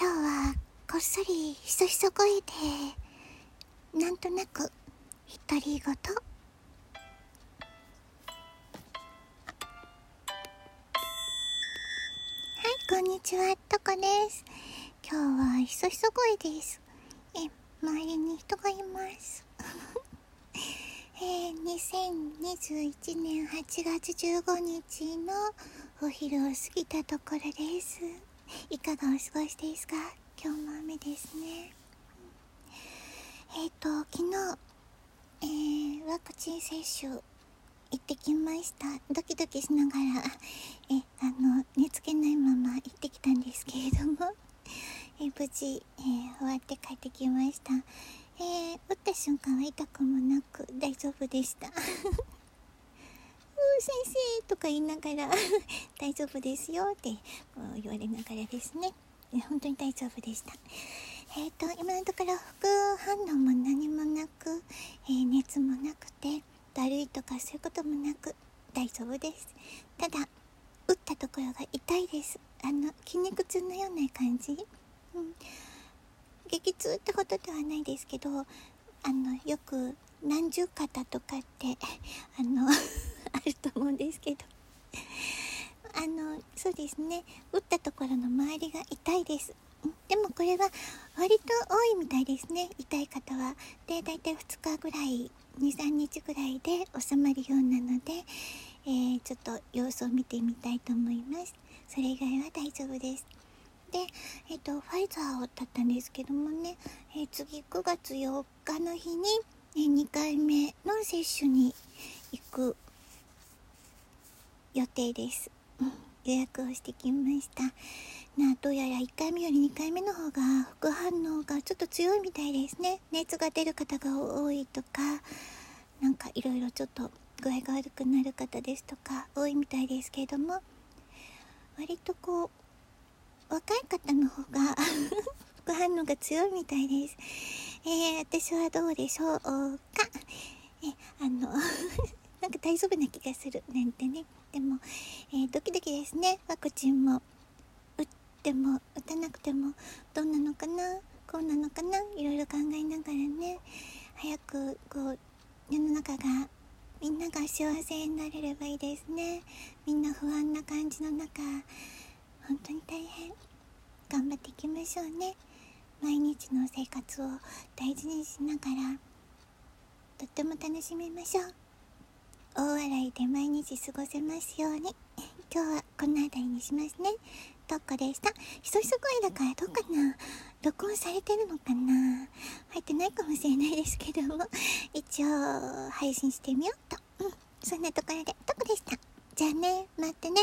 今日はこっそりひそひそ声でなんとなく独り言はいこんにちはとこです。今日はひそひそ声です。え周りに人がいます。えー、2021年8月15日のお昼を過ぎたところです。いかがお過ごしですか？今日も雨ですね。えっ、ー、と昨日、えー、ワクチン接種行ってきました。ドキドキしながら えあの寝つけないまま行ってきたんですけれども え無事、えー、終わって帰ってきました。えー、打った瞬間は痛くもなく大丈夫でした。先生とか言いながら 大丈夫ですよってこう言われながらですね。本当に大丈夫でした。えっ、ー、と今のところ副反応も何もなく、えー、熱もなくてだるいとかそういうこともなく大丈夫です。ただ打ったところが痛いです。あの筋肉痛のような感じ、うん、激痛ってことではないですけどあのよく何十肩とかってあの と思うんですけど。あのそうですね。打ったところの周りが痛いです。でもこれは割と多いみたいですね。痛い方は。で大体2日ぐらい23日ぐらいで収まるようなので、えー、ちょっと様子を見てみたいと思います。それ以外は大丈夫です。で、えっ、ー、とファイザーをだったんですけどもね、えー、次9月4日の日に、え2回目の接種に行く予定です、うん、予約をしてきました。などうやら1回目より2回目の方が副反応がちょっと強いみたいですね。熱が出る方が多いとかなんかいろいろちょっと具合が悪くなる方ですとか多いみたいですけれども割とこう若い方の方が 副反応が強いみたいです。えー、私はどうでしょうか？え、あの大丈夫な気がする。なんてね。でも、えー、ドキドキですね。ワクチンも打っても打たなくてもどうなのかな？こうなのかな？いろいろ考えながらね。早くこう世の中がみんなが幸せになれればいいですね。みんな不安な感じの中本当に大変頑張っていきましょうね。毎日の生活を大事にしながらとっても楽しめましょう。大笑いで毎日過ごせますように。今日はこの辺りにしますね。とっこでした？ひそひそ声だからどうかな？録音されてるのかな？入ってないかもしれないですけども。一応配信してみようと、うん、そんなところでとこでした？じゃあね。またね。